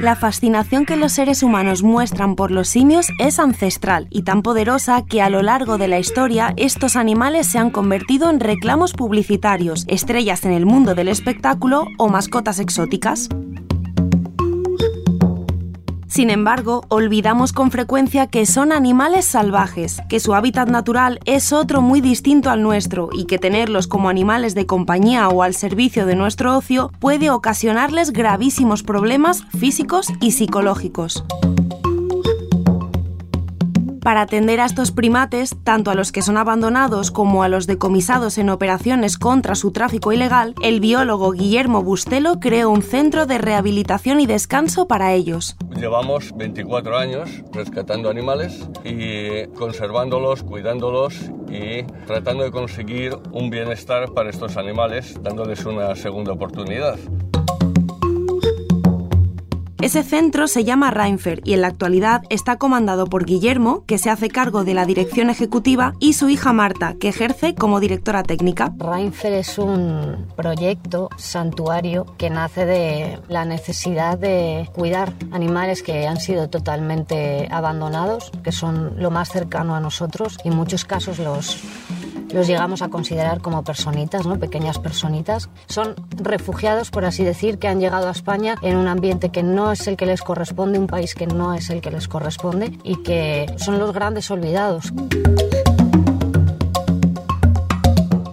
La fascinación que los seres humanos muestran por los simios es ancestral y tan poderosa que a lo largo de la historia estos animales se han convertido en reclamos publicitarios, estrellas en el mundo del espectáculo o mascotas exóticas. Sin embargo, olvidamos con frecuencia que son animales salvajes, que su hábitat natural es otro muy distinto al nuestro y que tenerlos como animales de compañía o al servicio de nuestro ocio puede ocasionarles gravísimos problemas físicos y psicológicos. Para atender a estos primates, tanto a los que son abandonados como a los decomisados en operaciones contra su tráfico ilegal, el biólogo Guillermo Bustelo creó un centro de rehabilitación y descanso para ellos. Llevamos 24 años rescatando animales y conservándolos, cuidándolos y tratando de conseguir un bienestar para estos animales, dándoles una segunda oportunidad. Ese centro se llama Reinfer y en la actualidad está comandado por Guillermo, que se hace cargo de la dirección ejecutiva, y su hija Marta, que ejerce como directora técnica. Reinfer es un proyecto santuario que nace de la necesidad de cuidar animales que han sido totalmente abandonados, que son lo más cercano a nosotros y en muchos casos los los llegamos a considerar como personitas, ¿no? pequeñas personitas. Son refugiados, por así decir, que han llegado a España en un ambiente que no es el que les corresponde, un país que no es el que les corresponde y que son los grandes olvidados.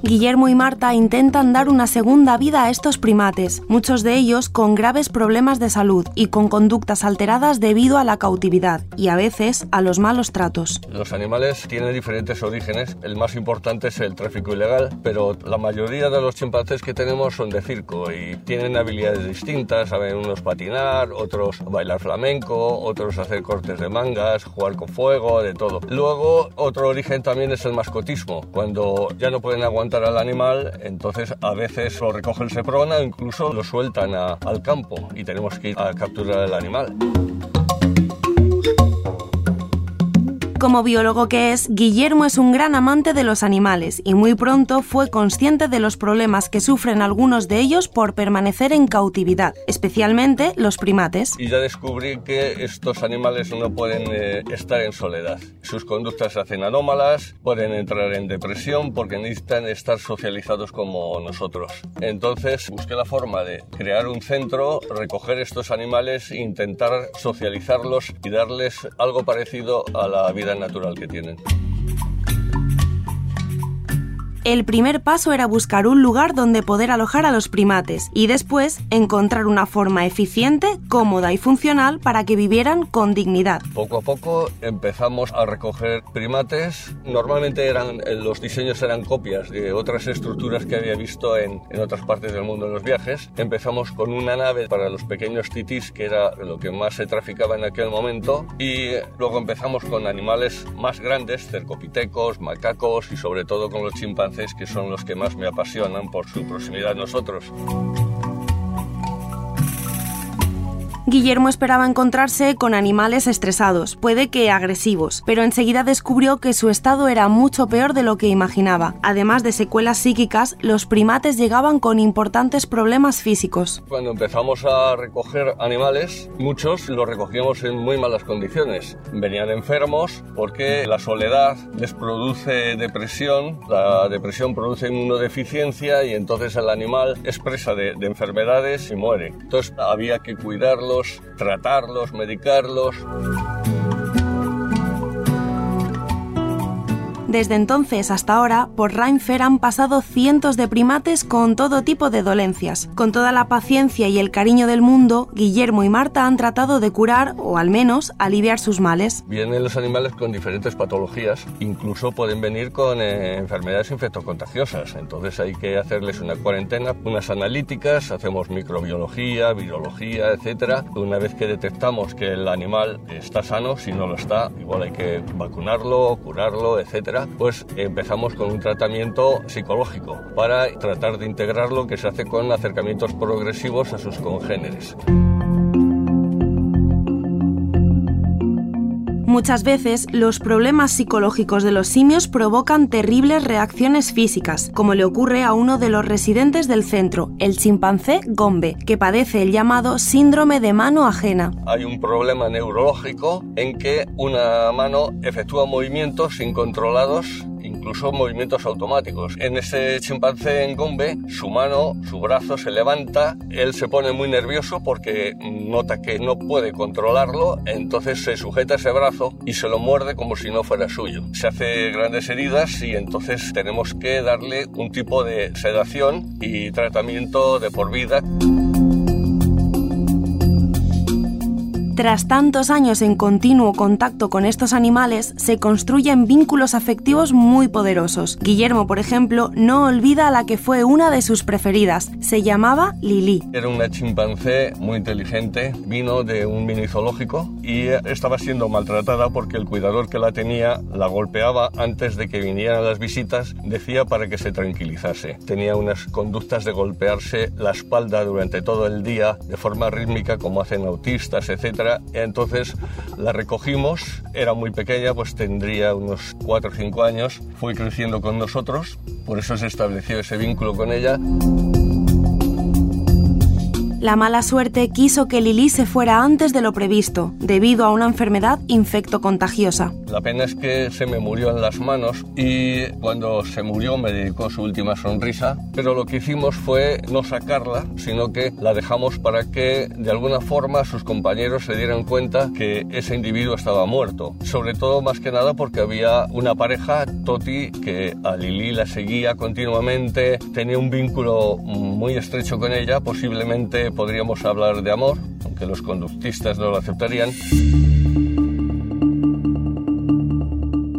Guillermo y Marta intentan dar una segunda vida a estos primates, muchos de ellos con graves problemas de salud y con conductas alteradas debido a la cautividad y a veces a los malos tratos. Los animales tienen diferentes orígenes, el más importante es el tráfico ilegal, pero la mayoría de los chimpancés que tenemos son de circo y tienen habilidades distintas, saben unos patinar, otros bailar flamenco, otros hacer cortes de mangas, jugar con fuego, de todo. Luego otro origen también es el mascotismo, cuando ya no pueden aguantar al animal, entonces a veces lo recoge el seprona incluso lo sueltan al campo y tenemos que ir a capturar el animal. Como biólogo que es, Guillermo es un gran amante de los animales y muy pronto fue consciente de los problemas que sufren algunos de ellos por permanecer en cautividad, especialmente los primates. Y ya descubrí que estos animales no pueden eh, estar en soledad. Sus conductas se hacen anómalas, pueden entrar en depresión porque necesitan estar socializados como nosotros. Entonces busqué la forma de crear un centro, recoger estos animales, intentar socializarlos y darles algo parecido a la vida natural que tienen. El primer paso era buscar un lugar donde poder alojar a los primates y después encontrar una forma eficiente, cómoda y funcional para que vivieran con dignidad. Poco a poco empezamos a recoger primates. Normalmente eran, los diseños eran copias de otras estructuras que había visto en, en otras partes del mundo en los viajes. Empezamos con una nave para los pequeños titis, que era lo que más se traficaba en aquel momento, y luego empezamos con animales más grandes, cercopitecos, macacos y sobre todo con los chimpancés que son los que más me apasionan por su proximidad a nosotros. Guillermo esperaba encontrarse con animales estresados, puede que agresivos, pero enseguida descubrió que su estado era mucho peor de lo que imaginaba. Además de secuelas psíquicas, los primates llegaban con importantes problemas físicos. Cuando empezamos a recoger animales, muchos los recogíamos en muy malas condiciones. Venían enfermos porque la soledad les produce depresión, la depresión produce inmunodeficiencia y entonces el animal es presa de, de enfermedades y muere. Entonces había que cuidarlo tratarlos, medicarlos. Desde entonces hasta ahora, por Reinfer han pasado cientos de primates con todo tipo de dolencias. Con toda la paciencia y el cariño del mundo, Guillermo y Marta han tratado de curar, o al menos aliviar sus males. Vienen los animales con diferentes patologías, incluso pueden venir con eh, enfermedades infectocontagiosas. Entonces hay que hacerles una cuarentena, unas analíticas, hacemos microbiología, virología, etcétera. Una vez que detectamos que el animal está sano, si no lo está, igual hay que vacunarlo, curarlo, pues empezamos con un tratamiento psicológico para tratar de integrar lo que se hace con acercamientos progresivos a sus congéneres. Muchas veces los problemas psicológicos de los simios provocan terribles reacciones físicas, como le ocurre a uno de los residentes del centro, el chimpancé Gombe, que padece el llamado síndrome de mano ajena. Hay un problema neurológico en que una mano efectúa movimientos incontrolados incluso movimientos automáticos. En ese chimpancé en Gombe, su mano, su brazo se levanta, él se pone muy nervioso porque nota que no puede controlarlo, entonces se sujeta ese brazo y se lo muerde como si no fuera suyo. Se hace grandes heridas y entonces tenemos que darle un tipo de sedación y tratamiento de por vida. Tras tantos años en continuo contacto con estos animales, se construyen vínculos afectivos muy poderosos. Guillermo, por ejemplo, no olvida a la que fue una de sus preferidas. Se llamaba Lili. Era una chimpancé muy inteligente, vino de un mini zoológico y estaba siendo maltratada porque el cuidador que la tenía la golpeaba antes de que vinieran las visitas, decía para que se tranquilizase. Tenía unas conductas de golpearse la espalda durante todo el día de forma rítmica como hacen autistas, entonces la recogimos, era muy pequeña, pues tendría unos 4 o 5 años, fue creciendo con nosotros, por eso se estableció ese vínculo con ella. La mala suerte quiso que Lili se fuera antes de lo previsto, debido a una enfermedad infectocontagiosa. La pena es que se me murió en las manos y cuando se murió me dedicó su última sonrisa, pero lo que hicimos fue no sacarla, sino que la dejamos para que de alguna forma sus compañeros se dieran cuenta que ese individuo estaba muerto. Sobre todo más que nada porque había una pareja, Toti, que a Lili la seguía continuamente, tenía un vínculo muy estrecho con ella, posiblemente podríamos hablar de amor, aunque los conductistas no lo aceptarían.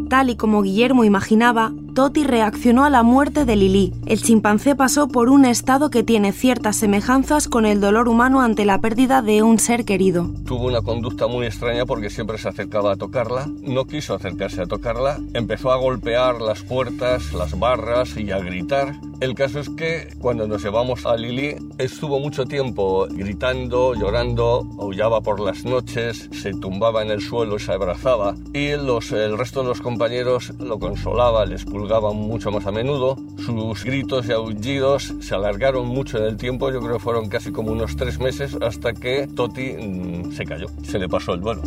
Tal y como Guillermo imaginaba, Toti reaccionó a la muerte de Lili. El chimpancé pasó por un estado que tiene ciertas semejanzas con el dolor humano ante la pérdida de un ser querido. Tuvo una conducta muy extraña porque siempre se acercaba a tocarla, no quiso acercarse a tocarla, empezó a golpear las puertas, las barras y a gritar. El caso es que cuando nos llevamos a Lili estuvo mucho tiempo gritando, llorando, aullaba por las noches, se tumbaba en el suelo y se abrazaba y el resto de los compañeros lo consolaba, les mucho más a menudo. Sus gritos y aullidos se alargaron mucho en el tiempo, yo creo que fueron casi como unos tres meses hasta que Toti mm, se cayó, se le pasó el duelo.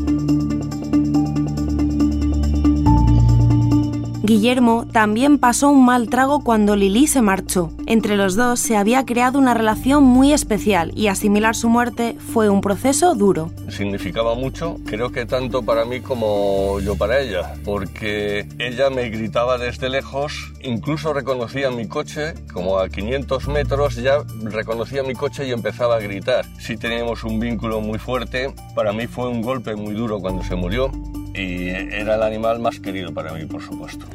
Guillermo también pasó un mal trago cuando Lili se marchó. Entre los dos se había creado una relación muy especial y asimilar su muerte fue un proceso duro. Significaba mucho, creo que tanto para mí como yo para ella, porque ella me gritaba desde lejos, incluso reconocía mi coche, como a 500 metros ya reconocía mi coche y empezaba a gritar. Sí teníamos un vínculo muy fuerte, para mí fue un golpe muy duro cuando se murió, y era el animal más querido para mí, por supuesto.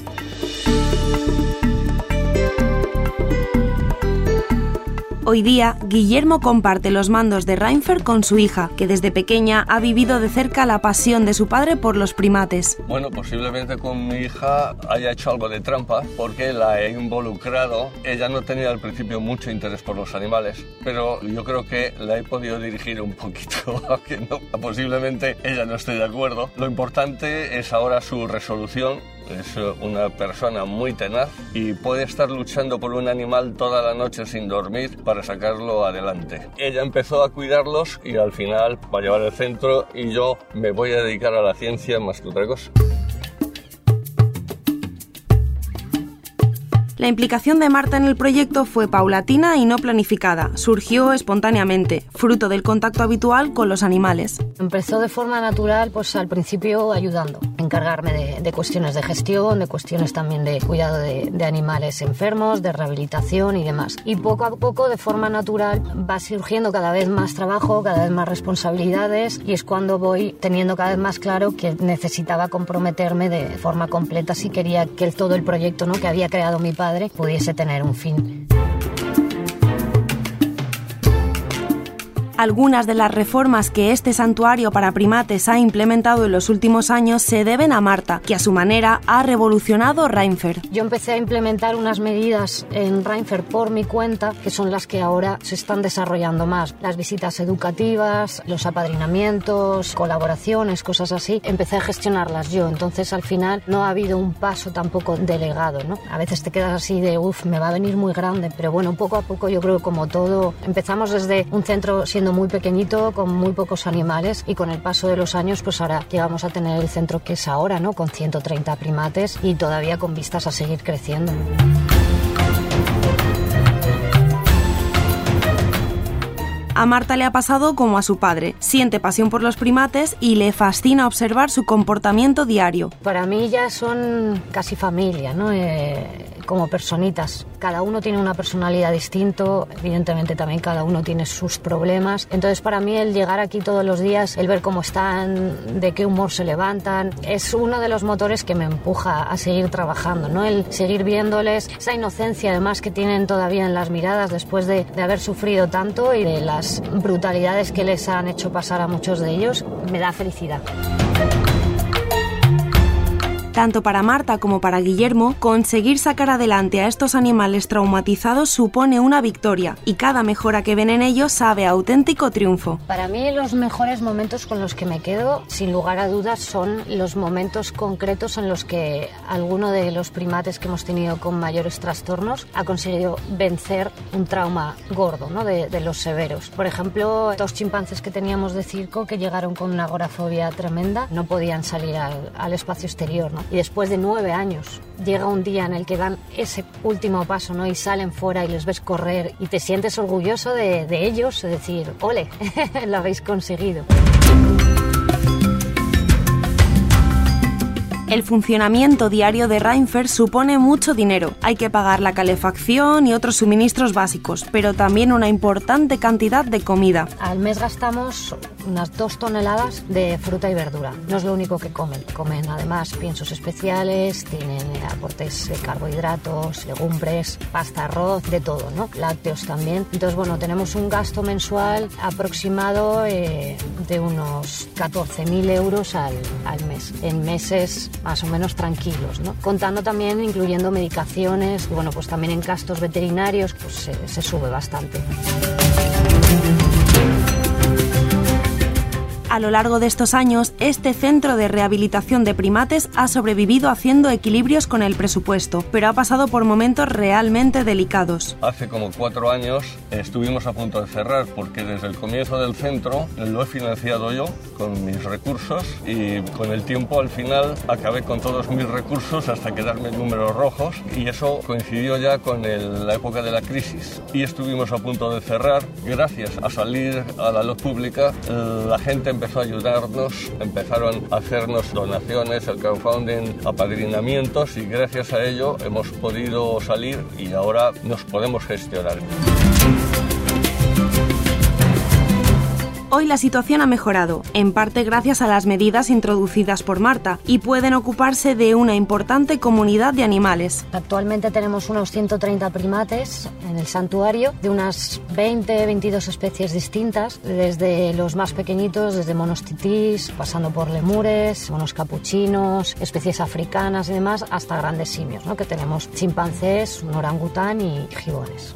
Hoy día, Guillermo comparte los mandos de Reinfer con su hija, que desde pequeña ha vivido de cerca la pasión de su padre por los primates. Bueno, posiblemente con mi hija haya hecho algo de trampa, porque la he involucrado. Ella no tenía al principio mucho interés por los animales, pero yo creo que la he podido dirigir un poquito, aunque no, posiblemente ella no esté de acuerdo. Lo importante es ahora su resolución es una persona muy tenaz y puede estar luchando por un animal toda la noche sin dormir para sacarlo adelante. Ella empezó a cuidarlos y al final va a llevar el centro y yo me voy a dedicar a la ciencia más que otra cosa. La implicación de Marta en el proyecto fue paulatina y no planificada, surgió espontáneamente, fruto del contacto habitual con los animales. Empezó de forma natural, pues al principio ayudando encargarme de, cuestiones de gestión, de cuestiones también de cuidado de, de, animales enfermos, de rehabilitación y demás. Y poco a poco, de forma natural, va surgiendo cada vez más trabajo, cada vez más responsabilidades y es cuando voy teniendo cada vez más claro que necesitaba comprometerme de forma completa si quería que todo el proyecto ¿no? que había creado mi pudiese tener un fin. Algunas de las reformas que este santuario para primates ha implementado en los últimos años se deben a Marta, que a su manera ha revolucionado Reinfer. Yo empecé a implementar unas medidas en Reinfer por mi cuenta, que son las que ahora se están desarrollando más. Las visitas educativas, los apadrinamientos, colaboraciones, cosas así. Empecé a gestionarlas yo, entonces al final no ha habido un paso tampoco delegado, ¿no? A veces te quedas así de, uff, me va a venir muy grande, pero bueno, poco a poco yo creo como todo, empezamos desde un centro siendo muy pequeñito, con muy pocos animales y con el paso de los años pues ahora llegamos a tener el centro que es ahora, ¿no? Con 130 primates y todavía con vistas a seguir creciendo. A Marta le ha pasado como a su padre. Siente pasión por los primates y le fascina observar su comportamiento diario. Para mí ya son casi familia, ¿no? Eh, como personitas. Cada uno tiene una personalidad distinto, evidentemente también cada uno tiene sus problemas. Entonces para mí el llegar aquí todos los días, el ver cómo están, de qué humor se levantan, es uno de los motores que me empuja a seguir trabajando, ¿no? El seguir viéndoles esa inocencia además que tienen todavía en las miradas después de, de haber sufrido tanto y de las brutalidades que les han hecho pasar a muchos de ellos, me da felicidad. Tanto para Marta como para Guillermo, conseguir sacar adelante a estos animales traumatizados supone una victoria y cada mejora que ven en ellos sabe auténtico triunfo. Para mí los mejores momentos con los que me quedo, sin lugar a dudas, son los momentos concretos en los que alguno de los primates que hemos tenido con mayores trastornos ha conseguido vencer un trauma gordo, ¿no? de, los severos. Por ejemplo, dos chimpancés que teníamos de circo que llegaron con una agorafobia tremenda, no podían salir al, al espacio exterior. ¿no? Y después de nueve años llega un día en el que dan ese último paso ¿no? y salen fuera y les ves correr y te sientes orgulloso de, de ellos, es decir, ole, lo habéis conseguido. El funcionamiento diario de Reinfer supone mucho dinero. Hay que pagar la calefacción y otros suministros básicos, pero también una importante cantidad de comida. Al mes gastamos unas dos toneladas de fruta y verdura. No es lo único que comen. Comen además piensos especiales, tienen aportes de carbohidratos, legumbres, pasta, arroz, de todo, ¿no? Lácteos también. Entonces, bueno, tenemos un gasto mensual aproximado eh, de unos 14.000 euros al, al mes. En meses más o menos tranquilos, ¿no? Contando también, incluyendo medicaciones, y bueno, pues también en gastos veterinarios, pues se, se sube bastante. A lo largo de estos años, este centro de rehabilitación de primates ha sobrevivido haciendo equilibrios con el presupuesto, pero ha pasado por momentos realmente delicados. Hace como cuatro años estuvimos a punto de cerrar porque desde el comienzo del centro lo he financiado yo con mis recursos y con el tiempo al final acabé con todos mis recursos hasta quedarme en números rojos y eso coincidió ya con el, la época de la crisis y estuvimos a punto de cerrar. Gracias a salir a la luz pública, la gente empezó a ayudarnos, empezaron a hacernos donaciones, el crowdfunding, apadrinamientos y gracias a ello hemos podido salir y ahora nos podemos gestionar. Hoy la situación ha mejorado, en parte gracias a las medidas introducidas por Marta, y pueden ocuparse de una importante comunidad de animales. Actualmente tenemos unos 130 primates en el santuario, de unas 20-22 especies distintas, desde los más pequeñitos, desde monos titís, pasando por lemures, monos capuchinos, especies africanas y demás, hasta grandes simios, ¿no? que tenemos chimpancés, un orangután y gibones.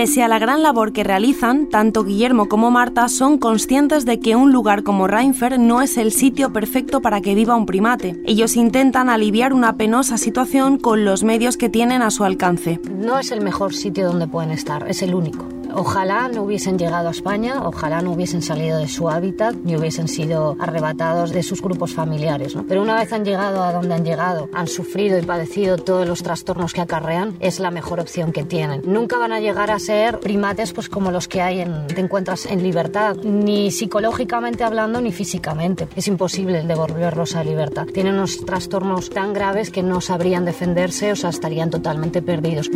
Pese a la gran labor que realizan, tanto Guillermo como Marta son conscientes de que un lugar como Reinfer no es el sitio perfecto para que viva un primate. Ellos intentan aliviar una penosa situación con los medios que tienen a su alcance. No es el mejor sitio donde pueden estar, es el único Ojalá no hubiesen llegado a España, ojalá no hubiesen salido de su hábitat ni hubiesen sido arrebatados de sus grupos familiares. Pero una vez han llegado a donde han llegado, han sufrido y padecido todos los trastornos que acarrean, es la mejor opción que tienen. Nunca van a llegar a ser primates pues como los que hay en, te encuentras en libertad, ni psicológicamente hablando ni físicamente. Es imposible devolverlos a libertad. Tienen unos trastornos tan graves que no sabrían defenderse, o sea, estarían totalmente perdidos.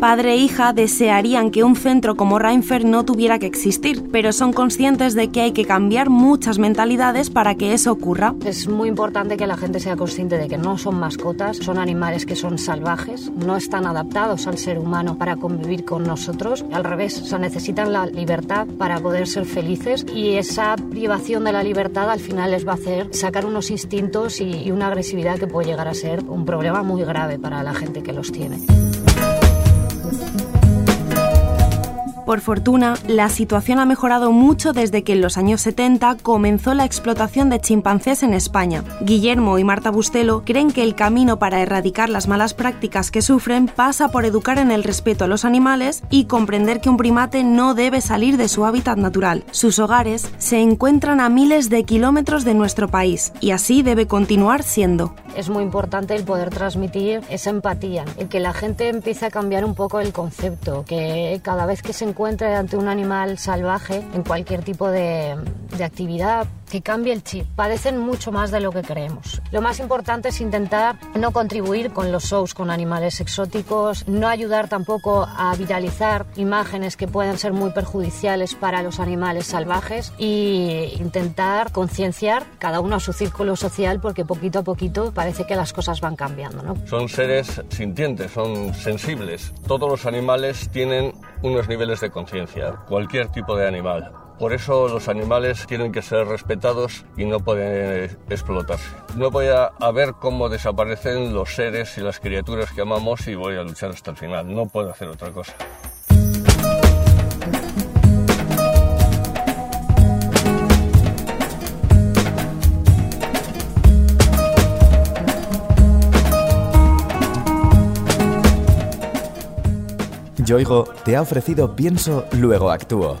Padre e hija desearían que un centro como Reinfer no tuviera que existir, pero son conscientes de que hay que cambiar muchas mentalidades para que eso ocurra. Es muy importante que la gente sea consciente de que no son mascotas, son animales que son salvajes, no están adaptados al ser humano para convivir con nosotros, al revés, o necesitan la libertad para poder ser felices y esa privación de la libertad al final les va a hacer sacar unos instintos y una agresividad que puede llegar a ser un problema muy grave para la gente que los tiene. Por fortuna, la situación ha mejorado mucho desde que en los años 70 comenzó la explotación de chimpancés en España. Guillermo y Marta Bustelo creen que el camino para erradicar las malas prácticas que sufren pasa por educar en el respeto a los animales y comprender que un primate no debe salir de su hábitat natural. Sus hogares se encuentran a miles de kilómetros de nuestro país y así debe continuar siendo. Es muy importante el poder transmitir esa empatía, el que la gente empiece a cambiar un poco el concepto, que cada vez que se encuentre ante un animal salvaje en cualquier tipo de, de actividad, que cambie el chip. Padecen mucho más de lo que creemos. Lo más importante es intentar no contribuir con los shows con animales exóticos, no ayudar tampoco a viralizar imágenes que puedan ser muy perjudiciales para los animales salvajes e intentar concienciar cada uno a su círculo social porque poquito a poquito parece que las cosas van cambiando. ¿no? Son seres sintientes, son sensibles. Todos los animales tienen unos niveles de conciencia, cualquier tipo de animal. Por eso los animales tienen que ser respetados y no pueden explotarse. No voy a, a, ver cómo desaparecen los seres y las criaturas que amamos y voy a luchar hasta el final. No puedo hacer otra cosa. Yoigo te ha ofrecido Pienso, luego actúo.